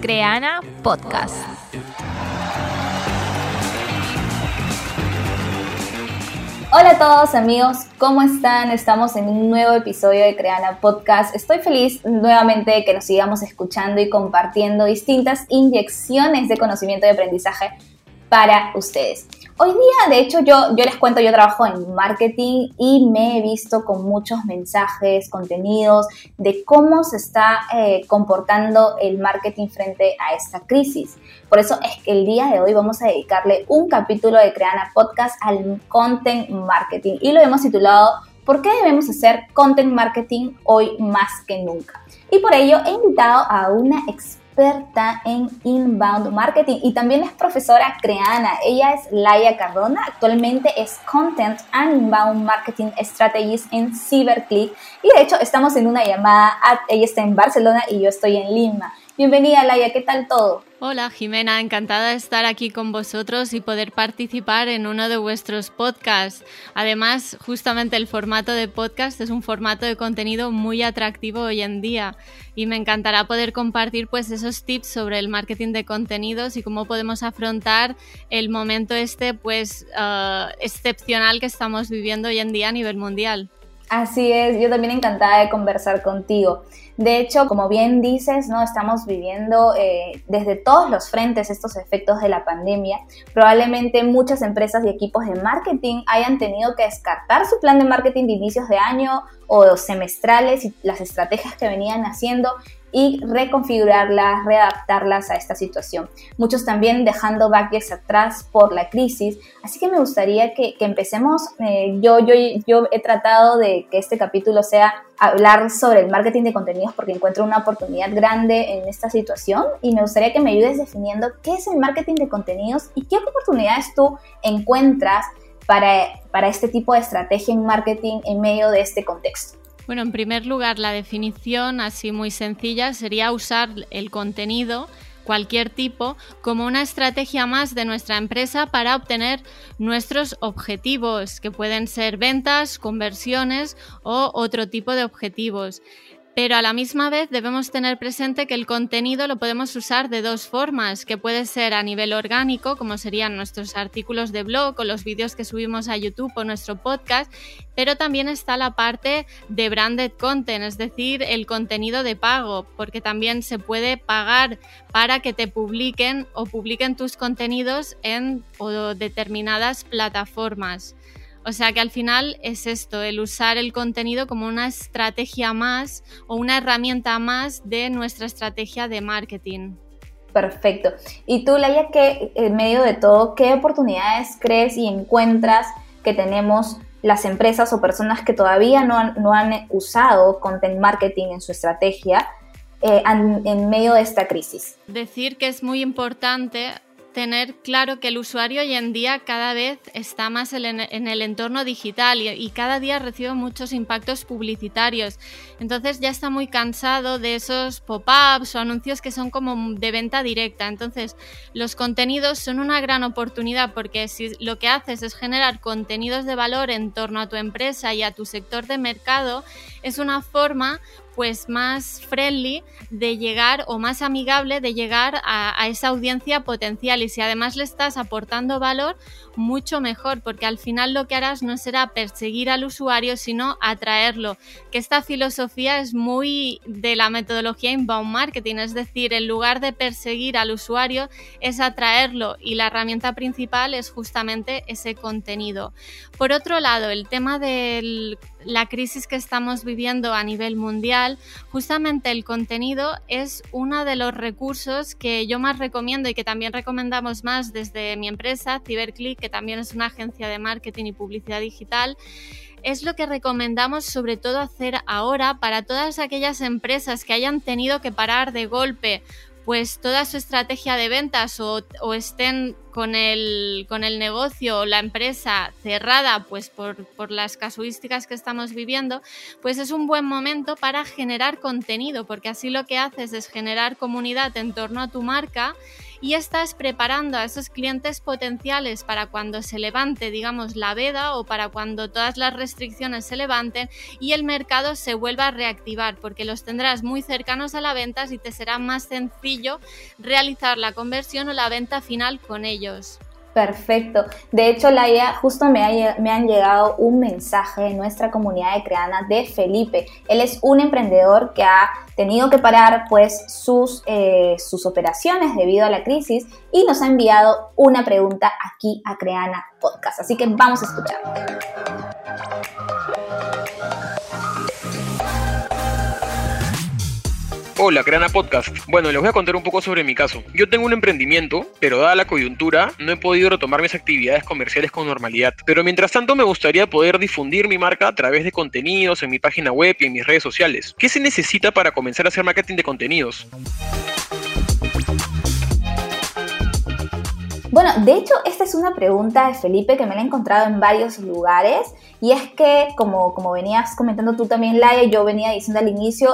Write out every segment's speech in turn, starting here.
Creana Podcast. Hola a todos amigos, ¿cómo están? Estamos en un nuevo episodio de Creana Podcast. Estoy feliz nuevamente de que nos sigamos escuchando y compartiendo distintas inyecciones de conocimiento y aprendizaje para ustedes. Hoy día, de hecho, yo, yo les cuento, yo trabajo en marketing y me he visto con muchos mensajes, contenidos de cómo se está eh, comportando el marketing frente a esta crisis. Por eso es que el día de hoy vamos a dedicarle un capítulo de Creana Podcast al content marketing y lo hemos titulado ¿Por qué debemos hacer content marketing hoy más que nunca? Y por ello he invitado a una experta experta en inbound marketing y también es profesora creana. Ella es Laia Cardona, actualmente es Content and Inbound Marketing Strategist en CyberClick y de hecho estamos en una llamada, ella está en Barcelona y yo estoy en Lima. Bienvenida Laia, ¿qué tal todo? Hola Jimena, encantada de estar aquí con vosotros y poder participar en uno de vuestros podcasts. Además, justamente el formato de podcast es un formato de contenido muy atractivo hoy en día y me encantará poder compartir pues esos tips sobre el marketing de contenidos y cómo podemos afrontar el momento este pues uh, excepcional que estamos viviendo hoy en día a nivel mundial. Así es, yo también encantada de conversar contigo. De hecho, como bien dices, ¿no? estamos viviendo eh, desde todos los frentes estos efectos de la pandemia. Probablemente muchas empresas y equipos de marketing hayan tenido que descartar su plan de marketing de inicios de año o semestrales y las estrategias que venían haciendo y reconfigurarlas, readaptarlas a esta situación. Muchos también dejando backlogs atrás por la crisis. Así que me gustaría que, empecemos. Eh, yo, yo, yo he tratado de que este capítulo sea hablar sobre el marketing de contenidos porque encuentro una oportunidad grande en esta situación y me gustaría que me ayudes definiendo qué es el marketing de contenidos y qué oportunidades tú encuentras para, para este tipo de estrategia en marketing en medio de este contexto. Bueno, en primer lugar, la definición así muy sencilla sería usar el contenido cualquier tipo como una estrategia más de nuestra empresa para obtener nuestros objetivos, que pueden ser ventas, conversiones o otro tipo de objetivos. Pero a la misma vez debemos tener presente que el contenido lo podemos usar de dos formas, que puede ser a nivel orgánico, como serían nuestros artículos de blog o los vídeos que subimos a YouTube o nuestro podcast, pero también está la parte de branded content, es decir, el contenido de pago, porque también se puede pagar para que te publiquen o publiquen tus contenidos en determinadas plataformas. O sea que al final es esto, el usar el contenido como una estrategia más o una herramienta más de nuestra estrategia de marketing. Perfecto. Y tú, Laia, que en medio de todo, ¿qué oportunidades crees y encuentras que tenemos las empresas o personas que todavía no han, no han usado content marketing en su estrategia eh, en medio de esta crisis? Decir que es muy importante tener claro que el usuario hoy en día cada vez está más en el entorno digital y, cada día recibe muchos impactos publicitarios. Entonces ya está muy cansado de esos pop-ups o anuncios que son como de venta directa. Entonces los contenidos son una gran oportunidad porque si lo que haces es generar contenidos de valor en torno a tu empresa y a tu sector de mercado, es una forma pues más friendly de llegar o más amigable de llegar a, esa audiencia potencial. Y si además le estás aportando valor mucho mejor porque al final lo que harás no será perseguir al usuario sino atraerlo. Que esta filosofía es muy de la metodología inbound marketing es decir en lugar de perseguir al usuario es atraerlo. Y la herramienta principal es justamente ese contenido. Por otro lado el tema de la crisis que estamos viviendo a nivel mundial justamente el contenido es uno de los recursos que yo más recomiendo y que también recomendamos más desde mi empresa, CyberClick, que también es una agencia de marketing y publicidad digital. Es lo que recomendamos sobre todo hacer ahora para todas aquellas empresas que hayan tenido que parar de golpe pues toda su estrategia de ventas o, estén con el, con el negocio o la empresa cerrada pues por, por, las casuísticas que estamos viviendo, pues es un buen momento para generar contenido, porque así lo que haces es generar comunidad en torno a tu marca y estás preparando a esos clientes potenciales para cuando se levante, digamos, la veda o para cuando todas las restricciones se levanten y el mercado se vuelva a reactivar, porque los tendrás muy cercanos a la venta y te será más sencillo realizar la conversión o la venta final con ellos. Perfecto. De hecho, Laia, justo me, me, han llegado un mensaje en nuestra comunidad de Creana de Felipe. Él es un emprendedor que ha tenido que parar pues sus, eh, sus operaciones debido a la crisis y nos ha enviado una pregunta aquí a Creana Podcast. Así que vamos a escuchar. Hola, Creana Podcast. Bueno, les voy a contar un poco sobre mi caso. Yo tengo un emprendimiento, pero dada la coyuntura, no he podido retomar mis actividades comerciales con normalidad. Pero mientras tanto, me gustaría poder difundir mi marca a través de contenidos en mi página web y en mis redes sociales. ¿Qué se necesita para comenzar a hacer marketing de contenidos? Bueno, de hecho, esta es una pregunta de Felipe que me la he encontrado en varios lugares y es que, como, como venías comentando tú también, Laia, yo venía diciendo al inicio,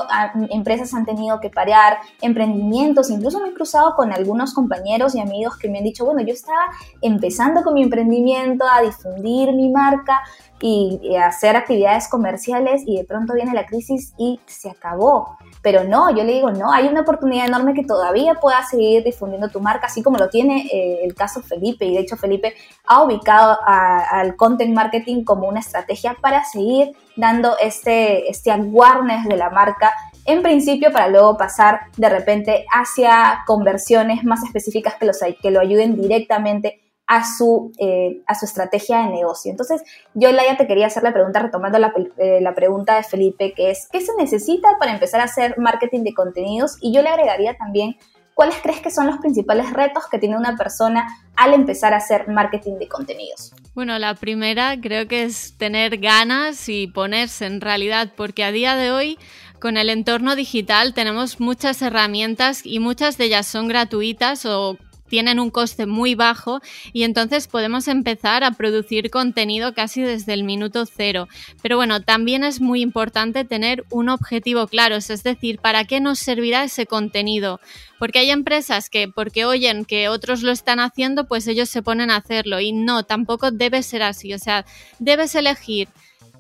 empresas han tenido que parar, emprendimientos, incluso me he cruzado con algunos compañeros y amigos que me han dicho, bueno, yo estaba empezando con mi emprendimiento, a difundir mi marca, y, hacer actividades comerciales y de pronto viene la crisis y se acabó. Pero no, yo le digo, no, hay una oportunidad enorme que todavía puedas seguir difundiendo tu marca, así como lo tiene eh, el caso Felipe. Y de hecho Felipe ha ubicado al content marketing como una estrategia para seguir dando este, este awareness de la marca en principio para luego pasar de repente hacia conversiones más específicas que, los, que lo ayuden directamente a su, eh, a su estrategia de negocio. Entonces, yo, Laia, te quería hacer la pregunta, retomando la, eh, la, pregunta de Felipe, que es, ¿qué se necesita para empezar a hacer marketing de contenidos? Y yo le agregaría también, ¿cuáles crees que son los principales retos que tiene una persona al empezar a hacer marketing de contenidos? Bueno, la primera creo que es tener ganas y ponerse en realidad, porque a día de hoy con el entorno digital tenemos muchas herramientas y muchas de ellas son gratuitas o tienen un coste muy bajo y entonces podemos empezar a producir contenido casi desde el minuto cero. Pero bueno, también es muy importante tener un objetivo claro, es decir, ¿para qué nos servirá ese contenido? Porque hay empresas que porque oyen que otros lo están haciendo, pues ellos se ponen a hacerlo y no, tampoco debe ser así, o sea, debes elegir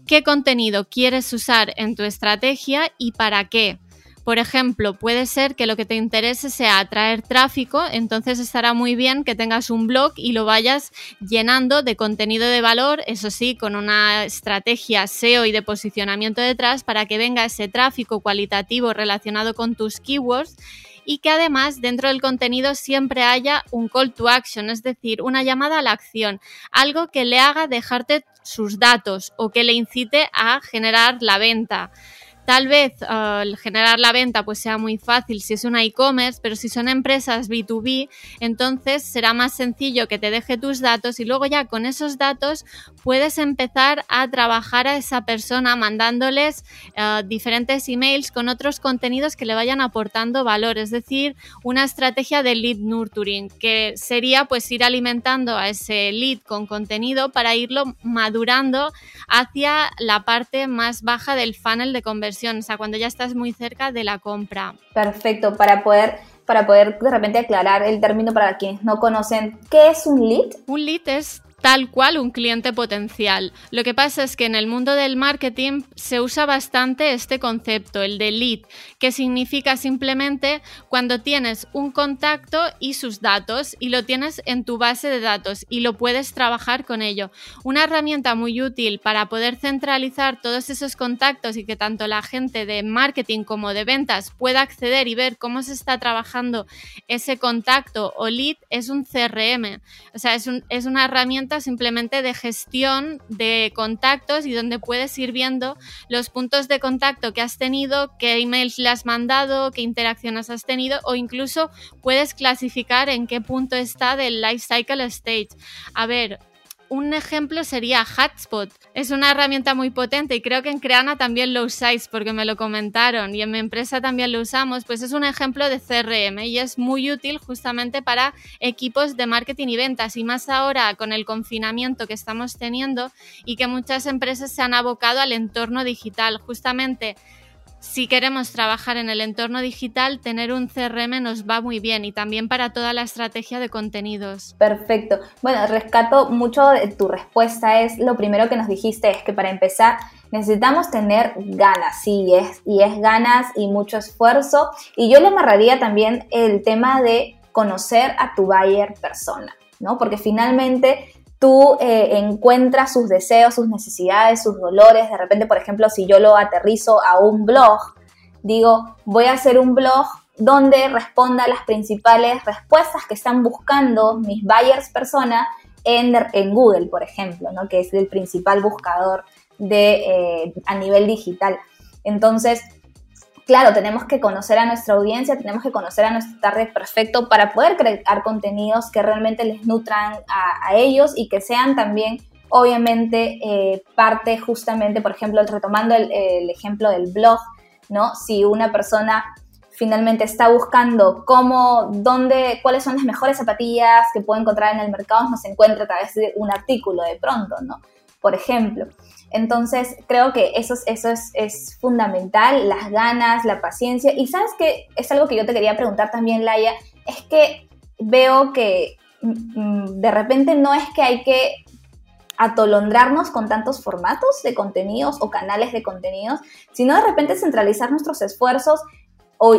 qué contenido quieres usar en tu estrategia y para qué. Por ejemplo, puede ser que lo que te interese sea atraer tráfico, entonces estará muy bien que tengas un blog y lo vayas llenando de contenido de valor, eso sí, con una estrategia SEO y de posicionamiento detrás para que venga ese tráfico cualitativo relacionado con tus keywords y que además dentro del contenido siempre haya un call to action, es decir, una llamada a la acción, algo que le haga dejarte sus datos o que le incite a generar la venta. Tal vez uh, generar la venta pues sea muy fácil si es una e-commerce, pero si son empresas B2B, entonces será más sencillo que te deje tus datos y luego ya con esos datos puedes empezar a trabajar a esa persona mandándoles uh, diferentes emails con otros contenidos que le vayan aportando valor, es decir, una estrategia de lead nurturing, que sería pues ir alimentando a ese lead con contenido para irlo madurando hacia la parte más baja del funnel de conversión o sea, cuando ya estás muy cerca de la compra. Perfecto, para poder para poder de repente aclarar el término para quienes no conocen, ¿qué es un lead? Un lead es tal cual un cliente potencial. Lo que pasa es que en el mundo del marketing se usa bastante este concepto, el de lead, que significa simplemente cuando tienes un contacto y sus datos y lo tienes en tu base de datos y lo puedes trabajar con ello. Una herramienta muy útil para poder centralizar todos esos contactos y que tanto la gente de marketing como de ventas pueda acceder y ver cómo se está trabajando ese contacto o lead es un CRM. O sea, es, es una herramienta simplemente de gestión de contactos y donde puedes ir viendo los puntos de contacto que has tenido, qué emails le has mandado, qué interacciones has tenido o incluso puedes clasificar en qué punto está del life cycle stage. A ver, un ejemplo sería Hotspot. Es una herramienta muy potente y creo que en Creana también lo usáis porque me lo comentaron y en mi empresa también lo usamos. Pues es un ejemplo de CRM y es muy útil justamente para equipos de marketing y ventas y más ahora con el confinamiento que estamos teniendo y que muchas empresas se han abocado al entorno digital. Justamente si queremos trabajar en el entorno digital, tener un CRM nos va muy bien y también para toda la estrategia de contenidos. Perfecto. Bueno, rescato mucho de tu respuesta. Es lo primero que nos dijiste, es que para empezar necesitamos tener ganas, sí, es, y es ganas y mucho esfuerzo. Y yo le amarraría también el tema de conocer a tu buyer persona, ¿no? Porque finalmente tú eh, encuentras sus deseos, sus necesidades, sus dolores. De repente, por ejemplo, si yo lo aterrizo a un blog, digo, voy a hacer un blog donde responda las principales respuestas que están buscando mis buyers persona en, en Google, por ejemplo, ¿no? que es el principal buscador de, eh, a nivel digital. Entonces, claro, tenemos que conocer a nuestra audiencia, tenemos que conocer a nuestro target perfecto para poder crear contenidos que realmente les nutran a, ellos y que sean también, obviamente, eh, parte justamente, por ejemplo, retomando el, ejemplo del blog, ¿no? Si una persona finalmente está buscando cómo, dónde, cuáles son las mejores zapatillas que puede encontrar en el mercado, no se encuentra a través de un artículo de pronto, ¿no? Por ejemplo. Entonces, creo que eso, eso es, fundamental, las ganas, la paciencia. Y sabes que es algo que yo te quería preguntar también, Laia, es que veo que mm, de repente no es que hay que atolondrarnos con tantos formatos de contenidos o canales de contenidos, sino de repente centralizar nuestros esfuerzos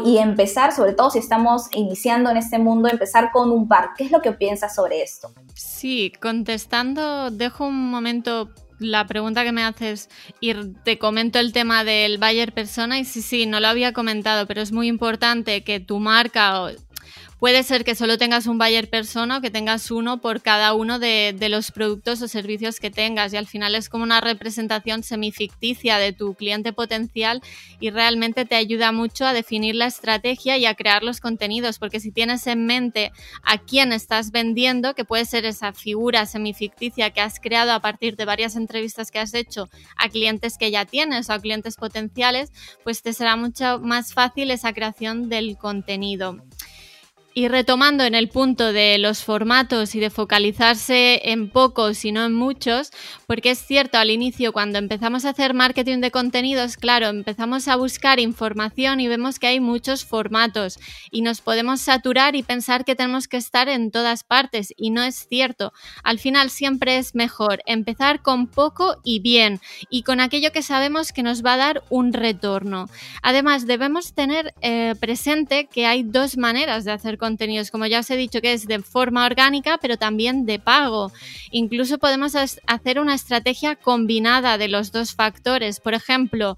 y empezar, sobre todo si estamos iniciando en este mundo, empezar con un par. ¿Qué es lo que piensas sobre esto? Sí, contestando, dejo un momento la pregunta que me haces y te comento el tema del Bayer persona y sí, sí, no lo había comentado, pero es muy importante que tu marca Puede ser que solo tengas un buyer persona o que tengas uno por cada uno de, los productos o servicios que tengas y al final es como una representación semificticia de tu cliente potencial y realmente te ayuda mucho a definir la estrategia y a crear los contenidos porque si tienes en mente a quién estás vendiendo, que puede ser esa figura semificticia que has creado a partir de varias entrevistas que has hecho a clientes que ya tienes o a clientes potenciales, pues te será mucho más fácil esa creación del contenido. Y retomando en el punto de los formatos y de focalizarse en pocos y no en muchos, porque es cierto, al inicio cuando empezamos a hacer marketing de contenidos, claro, empezamos a buscar información y vemos que hay muchos formatos y nos podemos saturar y pensar que tenemos que estar en todas partes y no es cierto. Al final siempre es mejor empezar con poco y bien y con aquello que sabemos que nos va a dar un retorno. Además, debemos tener eh, presente que hay dos maneras de hacer contenidos, como ya os he dicho, que es de forma orgánica, pero también de pago. Incluso podemos hacer una estrategia combinada de los dos factores. Por ejemplo,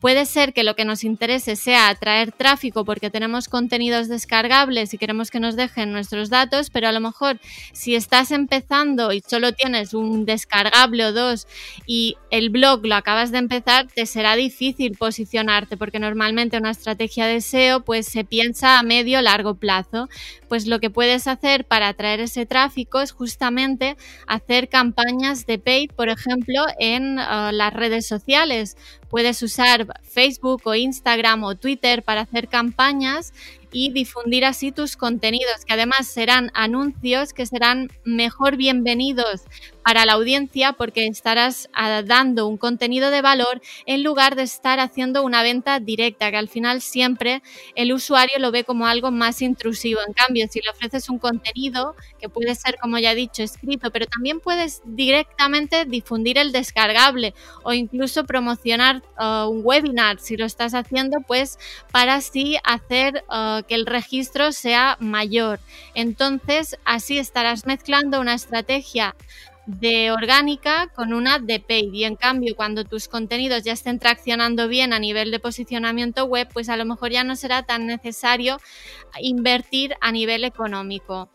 Puede ser que lo que nos interese sea atraer tráfico porque tenemos contenidos descargables y queremos que nos dejen nuestros datos, pero a lo mejor si estás empezando y solo tienes un descargable o dos y el blog lo acabas de empezar, te será difícil posicionarte porque normalmente una estrategia de SEO pues se piensa a medio largo plazo. Pues lo que puedes hacer para atraer ese tráfico es justamente hacer campañas de paid, por ejemplo, en uh, las redes sociales. Puedes usar Facebook o Instagram o Twitter para hacer campañas y difundir así tus contenidos, que además serán anuncios que serán mejor bienvenidos para la audiencia porque estarás ah, dando un contenido de valor en lugar de estar haciendo una venta directa, que al final siempre el usuario lo ve como algo más intrusivo. En cambio, si le ofreces un contenido que puede ser, como ya he dicho, escrito, pero también puedes directamente difundir el descargable o incluso promocionar ah, un webinar si lo estás haciendo, pues para así hacer ah, que el registro sea mayor. Entonces, así estarás mezclando una estrategia de orgánica con una de paid. Y en cambio, cuando tus contenidos ya estén traccionando bien a nivel de posicionamiento web, pues a lo mejor ya no será tan necesario invertir a nivel económico.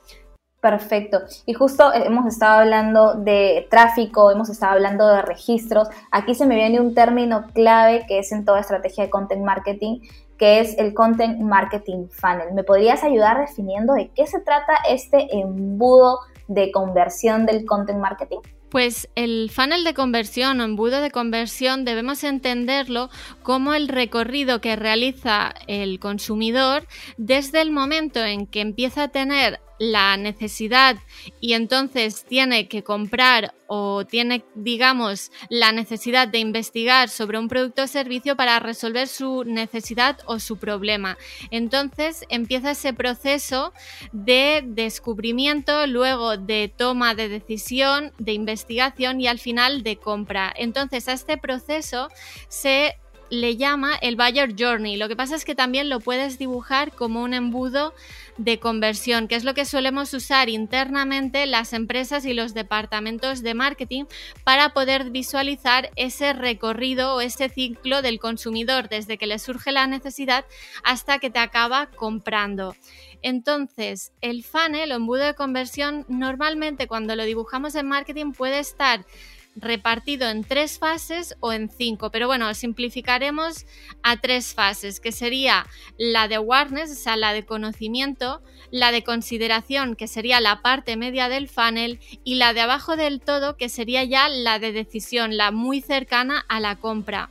Perfecto. Y justo hemos estado hablando de tráfico, hemos estado hablando de registros. Aquí se me viene un término clave que es en toda estrategia de content marketing, que es el Content Marketing Funnel. ¿Me podrías ayudar definiendo de qué se trata este embudo de conversión del content marketing? Pues el funnel de conversión o embudo de conversión debemos entenderlo como el recorrido que realiza el consumidor desde el momento en que empieza a tener la necesidad y entonces tiene que comprar o tiene, digamos, la necesidad de investigar sobre un producto o servicio para resolver su necesidad o su problema. Entonces empieza ese proceso de descubrimiento, luego de toma de decisión, de investigación y al final de compra. Entonces a este proceso se le llama el Buyer Journey. Lo que pasa es que también lo puedes dibujar como un embudo de conversión, que es lo que solemos usar internamente las empresas y los departamentos de marketing para poder visualizar ese recorrido o ese ciclo del consumidor desde que le surge la necesidad hasta que te acaba comprando. Entonces, el funnel o embudo de conversión normalmente cuando lo dibujamos en marketing puede estar repartido en tres fases o en cinco, pero bueno, simplificaremos a tres fases, que sería la de awareness, o sea, la de conocimiento, la de consideración, que sería la parte media del funnel, y la de abajo del todo, que sería ya la de decisión, la muy cercana a la compra.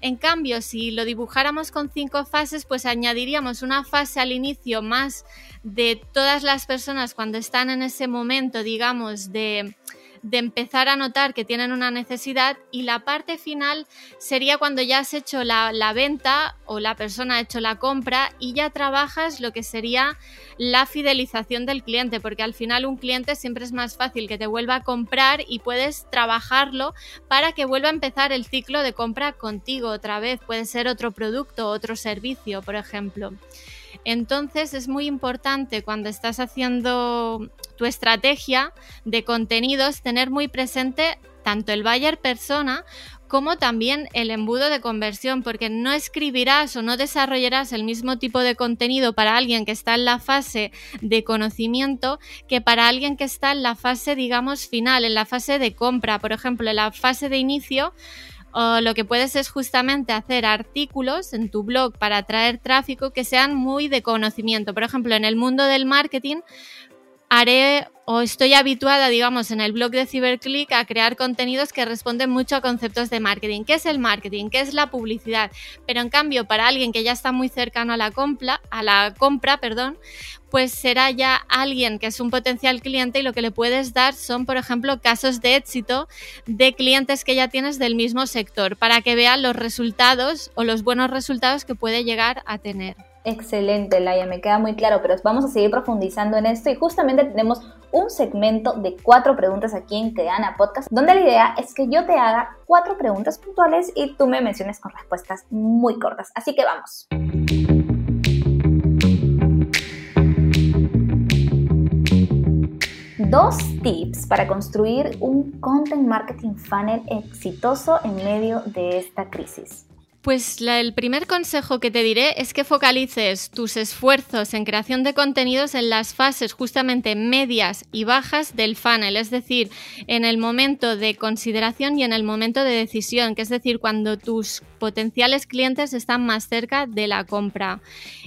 En cambio, si lo dibujáramos con cinco fases, pues añadiríamos una fase al inicio más de todas las personas cuando están en ese momento, digamos, de de empezar a notar que tienen una necesidad y la parte final sería cuando ya has hecho la, venta o la persona ha hecho la compra y ya trabajas lo que sería la fidelización del cliente, porque al final un cliente siempre es más fácil que te vuelva a comprar y puedes trabajarlo para que vuelva a empezar el ciclo de compra contigo otra vez. Puede ser otro producto, otro servicio, por ejemplo. Entonces es muy importante cuando estás haciendo tu estrategia de contenidos tener muy presente tanto el buyer persona como también el embudo de conversión, porque no escribirás o no desarrollarás el mismo tipo de contenido para alguien que está en la fase de conocimiento que para alguien que está en la fase, digamos, final, en la fase de compra. Por ejemplo, en la fase de inicio, lo que puedes es justamente hacer artículos en tu blog para atraer tráfico que sean muy de conocimiento. Por ejemplo, en el mundo del marketing haré o estoy habituada, digamos, en el blog de CyberClick a crear contenidos que responden mucho a conceptos de marketing. ¿Qué es el marketing? ¿Qué es la publicidad? Pero en cambio, para alguien que ya está muy cercano a la compra, a la compra, perdón, pues será ya alguien que es un potencial cliente y lo que le puedes dar son, por ejemplo, casos de éxito de clientes que ya tienes del mismo sector para que vean los resultados o los buenos resultados que puede llegar a tener. Excelente, Laia, me queda muy claro, pero vamos a seguir profundizando en esto y justamente tenemos un segmento de cuatro preguntas aquí en Creana Podcast, donde la idea es que yo te haga cuatro preguntas puntuales y tú me menciones con respuestas muy cortas. Así que vamos. Dos tips para construir un content marketing funnel exitoso en medio de esta crisis. Pues el primer consejo que te diré es que focalices tus esfuerzos en creación de contenidos en las fases justamente medias y bajas del funnel, es decir, en el momento de consideración y en el momento de decisión, que es decir, cuando tus potenciales clientes están más cerca de la compra.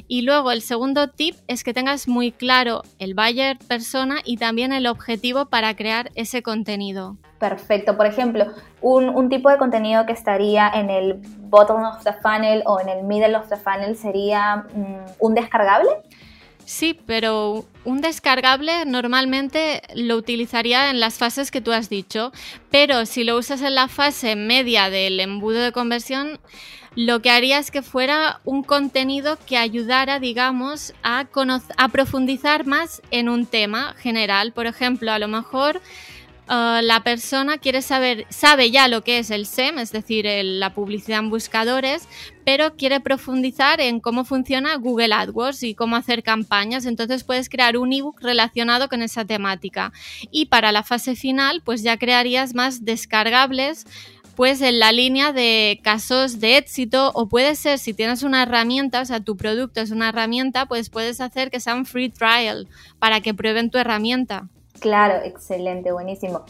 Y luego el segundo tip es que tengas muy claro el buyer persona y también el objetivo para crear ese contenido. Perfecto. Por ejemplo, un, tipo de contenido que estaría en el bottom of the funnel o en el middle of the funnel sería mm, un descargable. Sí, pero un descargable normalmente lo utilizaría en las fases que tú has dicho, pero si lo usas en la fase media del embudo de conversión, lo que haría es que fuera un contenido que ayudara, digamos, a, a profundizar más en un tema general. Por ejemplo, a lo mejor Ah, la persona quiere saber, sabe ya lo que es el SEM, es decir, la publicidad en buscadores, pero quiere profundizar en cómo funciona Google AdWords y cómo hacer campañas. Entonces puedes crear un ebook relacionado con esa temática. Y para la fase final, pues ya crearías más descargables pues en la línea de casos de éxito o puede ser si tienes una herramienta, o sea, tu producto es una herramienta, pues puedes hacer que sea un free trial para que prueben tu herramienta. Claro, excelente, buenísimo.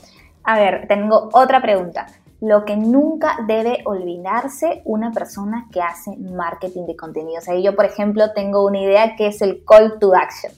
A ver, tengo otra pregunta. Lo que nunca debe olvidarse una persona que hace marketing de contenidos. Ahí yo, por ejemplo, tengo una idea que es el call to action.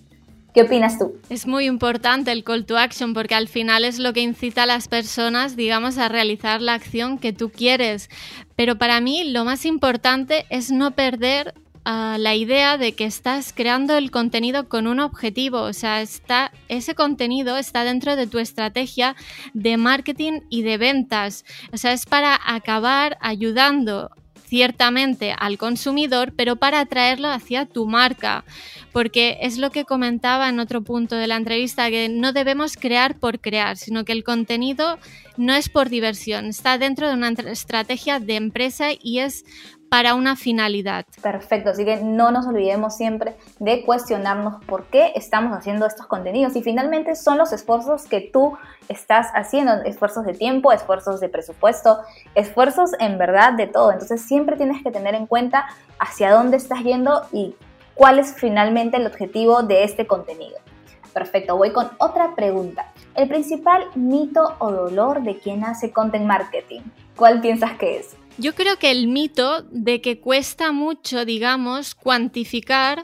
¿Qué opinas tú? Es muy importante el call to action porque al final es lo que incita a las personas, digamos, a realizar la acción que tú quieres. Pero para mí lo más importante es no perder la idea de que estás creando el contenido con un objetivo, o sea, está, ese contenido está dentro de tu estrategia de marketing y de ventas, o sea, es para acabar ayudando ciertamente al consumidor, pero para atraerlo hacia tu marca, porque es lo que comentaba en otro punto de la entrevista, que no debemos crear por crear, sino que el contenido no es por diversión, está dentro de una estrategia de empresa y es para una finalidad. Perfecto, así que no nos olvidemos siempre de cuestionarnos por qué estamos haciendo estos contenidos y finalmente son los esfuerzos que tú estás haciendo, esfuerzos de tiempo, esfuerzos de presupuesto, esfuerzos en verdad de todo. Entonces siempre tienes que tener en cuenta hacia dónde estás yendo y cuál es finalmente el objetivo de este contenido. Perfecto, voy con otra pregunta. El principal mito o dolor de quien hace content marketing, ¿cuál piensas que es? Yo creo que el mito de que cuesta mucho, digamos, cuantificar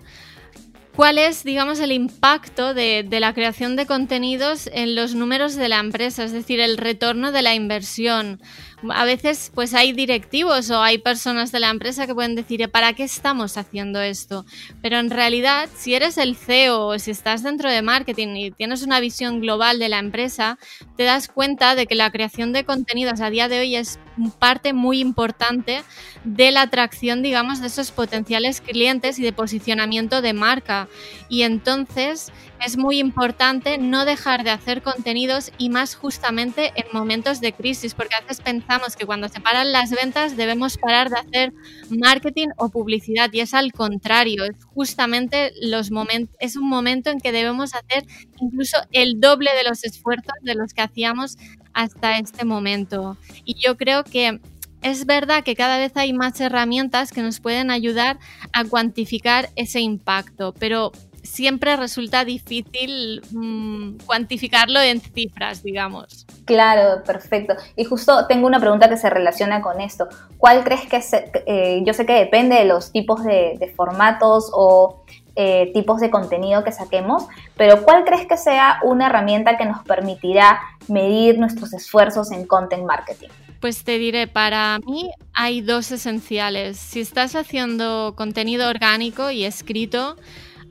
cuál es, digamos, el impacto de, la creación de contenidos en los números de la empresa, es decir, el retorno de la inversión a veces pues hay directivos o hay personas de la empresa que pueden decir, ¿para qué estamos haciendo esto? Pero en realidad, si eres el CEO o si estás dentro de marketing y tienes una visión global de la empresa, te das cuenta de que la creación de contenidos a día de hoy es parte muy importante de la atracción, digamos, de esos potenciales clientes y de posicionamiento de marca. Y entonces es muy importante no dejar de hacer contenidos y más justamente en momentos de crisis, porque a veces pensamos que cuando se paran las ventas debemos parar de hacer marketing o publicidad y es al contrario, es justamente los momentos, es un momento en que debemos hacer incluso el doble de los esfuerzos de los que hacíamos hasta este momento. Y yo creo que es verdad que cada vez hay más herramientas que nos pueden ayudar a cuantificar ese impacto, pero siempre resulta difícil mm, cuantificarlo en cifras, digamos. Claro, perfecto. Y justo tengo una pregunta que se relaciona con esto. ¿Cuál crees que eh, yo sé que depende de los tipos de, formatos o eh, tipos de contenido que saquemos, pero ¿cuál crees que sea una herramienta que nos permitirá medir nuestros esfuerzos en content marketing? Pues te diré, para mí hay dos esenciales. Si estás haciendo contenido orgánico y escrito,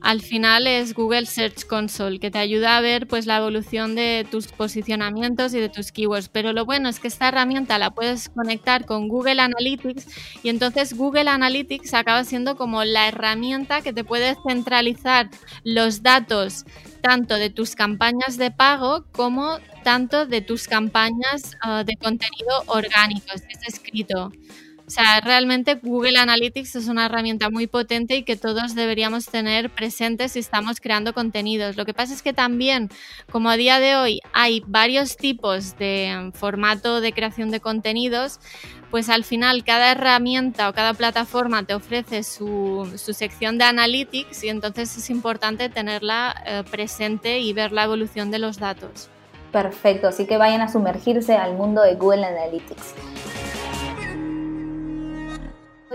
al final es Google Search Console, que te ayuda a ver pues la evolución de tus posicionamientos y de tus keywords. Pero lo bueno es que esta herramienta la puedes conectar con Google Analytics y entonces Google Analytics acaba siendo como la herramienta que te puede centralizar los datos tanto de tus campañas de pago como tanto de tus campañas ah, de contenido orgánico, es escrito. O sea, realmente Google Analytics es una herramienta muy potente y que todos deberíamos tener presentes si estamos creando contenidos. Lo que pasa es que también, como a día de hoy hay varios tipos de formato de creación de contenidos, pues al final cada herramienta o cada plataforma te ofrece su, sección de analytics y entonces es importante tenerla eh, presente y ver la evolución de los datos. Perfecto, así que vayan a sumergirse al mundo de Google Analytics.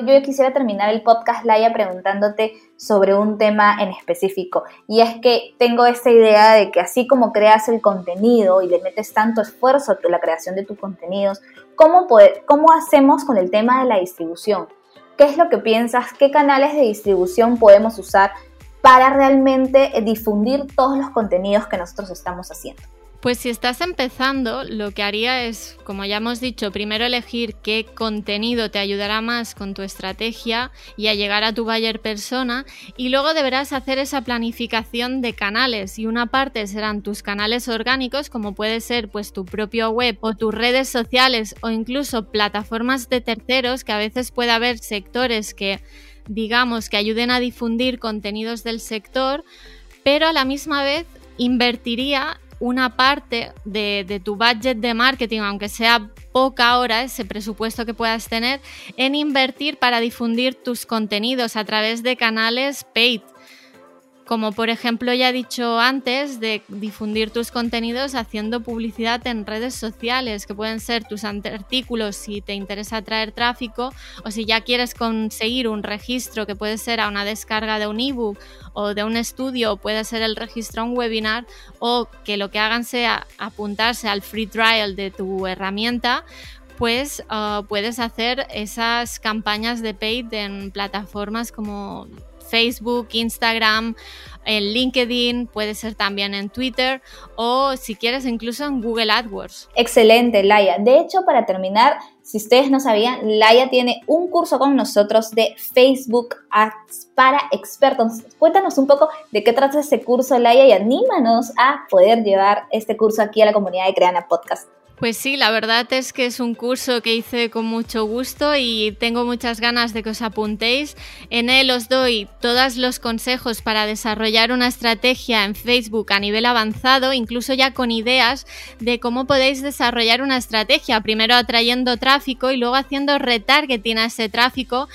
Yo quisiera terminar el podcast, Laia, preguntándote sobre un tema en específico. Y es que tengo esta idea de que así como creas el contenido y le metes tanto esfuerzo a la creación de tus contenidos, ¿cómo, ¿cómo hacemos con el tema de la distribución? ¿Qué es lo que piensas? ¿Qué canales de distribución podemos usar para realmente difundir todos los contenidos que nosotros estamos haciendo? Pues si estás empezando, lo que haría es, como ya hemos dicho, primero elegir qué contenido te ayudará más con tu estrategia y a llegar a tu buyer persona y luego deberás hacer esa planificación de canales y una parte serán tus canales orgánicos como puede ser pues tu propio web o tus redes sociales o incluso plataformas de terceros que a veces puede haber sectores que digamos que ayuden a difundir contenidos del sector pero a la misma vez invertiría una parte de, tu budget de marketing, aunque sea poca ahora, ese presupuesto que puedas tener, en invertir para difundir tus contenidos a través de canales paid como por ejemplo ya he dicho antes, de difundir tus contenidos haciendo publicidad en redes sociales, que pueden ser tus artículos si te interesa traer tráfico o si ya quieres conseguir un registro que puede ser a una descarga de un ebook o de un estudio, puede ser el registro a un webinar o que lo que hagan sea apuntarse al free trial de tu herramienta pues ah, puedes hacer esas campañas de paid en plataformas como Facebook, Instagram, en LinkedIn, puede ser también en Twitter o si quieres incluso en Google AdWords. Excelente, Laia. De hecho, para terminar, si ustedes no sabían, Laia tiene un curso con nosotros de Facebook Ads para expertos. Cuéntanos un poco de qué trata este curso, Laia, y anímanos a poder llevar este curso aquí a la comunidad de Creana Podcast. Pues sí, la verdad es que es un curso que hice con mucho gusto y tengo muchas ganas de que os apuntéis. En él os doy todos los consejos para desarrollar una estrategia en Facebook a nivel avanzado, incluso ya con ideas de cómo podéis desarrollar una estrategia, primero atrayendo tráfico y luego haciendo retargeting a ese tráfico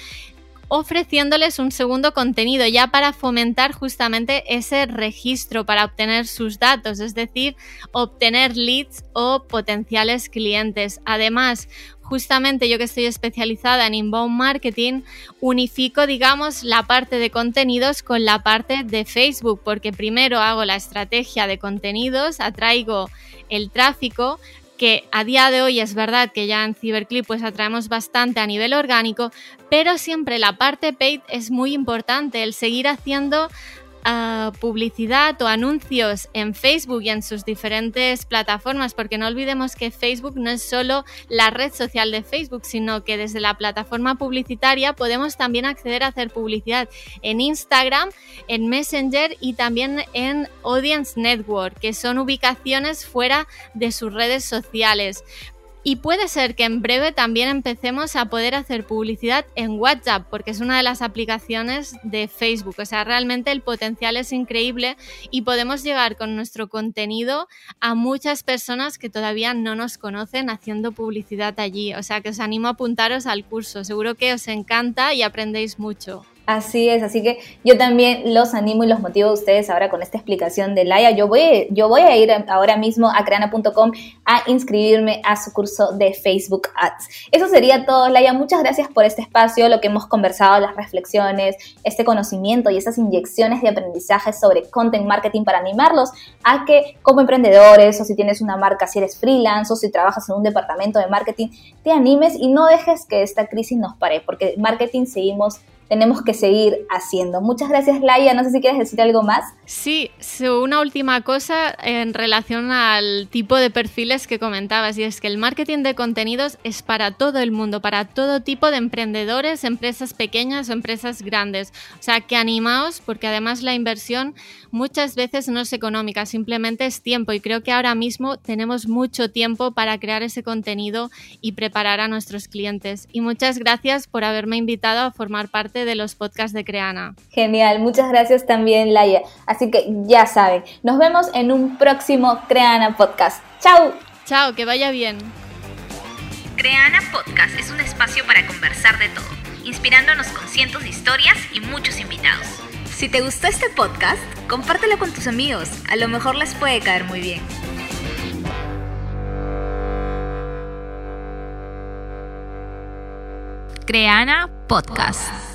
ofreciéndoles un segundo contenido ya para fomentar justamente ese registro para obtener sus datos, es decir, obtener leads o potenciales clientes. Además, justamente yo que estoy especializada en inbound marketing, unifico, digamos, la parte de contenidos con la parte de Facebook, porque primero hago la estrategia de contenidos, atraigo el tráfico, que a día de hoy es verdad que ya en Cyberclip pues atraemos bastante a nivel orgánico, pero siempre la parte paid es muy importante, el seguir haciendo publicidad o anuncios en Facebook y en sus diferentes plataformas, porque no olvidemos que Facebook no es solo la red social de Facebook, sino que desde la plataforma publicitaria podemos también acceder a hacer publicidad en Instagram, en Messenger y también en Audience Network, que son ubicaciones fuera de sus redes sociales. Y puede ser que en breve también empecemos a poder hacer publicidad en WhatsApp, porque es una de las aplicaciones de Facebook. O sea, realmente el potencial es increíble y podemos llegar con nuestro contenido a muchas personas que todavía no nos conocen haciendo publicidad allí. O sea, que os animo a apuntaros al curso. Seguro que os encanta y aprendéis mucho. Así es, así que yo también los animo y los motivo a ustedes ahora con esta explicación de Laia. Yo voy, yo voy a ir ahora mismo a creana.com a inscribirme a su curso de Facebook Ads. Eso sería todo, Laia. Muchas gracias por este espacio, lo que hemos conversado, las reflexiones, este conocimiento y esas inyecciones de aprendizaje sobre content marketing para animarlos a que como emprendedores o si tienes una marca, si eres freelance o si trabajas en un departamento de marketing, te animes y no dejes que esta crisis nos pare, porque marketing seguimos tenemos que seguir haciendo. Muchas gracias, Laia. No sé si quieres decir algo más. Sí, una última cosa en relación al tipo de perfiles que comentabas, y es que el marketing de contenidos es para todo el mundo, para todo tipo de emprendedores, empresas pequeñas o empresas grandes. O sea, que animaos, porque además la inversión muchas veces no es económica, simplemente es tiempo, y creo que ahora mismo tenemos mucho tiempo para crear ese contenido y preparar a nuestros clientes. Y muchas gracias por haberme invitado a formar parte de los podcasts de Creana. Genial, muchas gracias también, Laia. Así que ya saben, nos vemos en un próximo Creana Podcast. ¡Chao! Chao, que vaya bien. Creana Podcast es un espacio para conversar de todo, inspirándonos con cientos de historias y muchos invitados. Si te gustó este podcast, compártelo con tus amigos, a lo mejor les puede caer muy bien. Creana Podcast.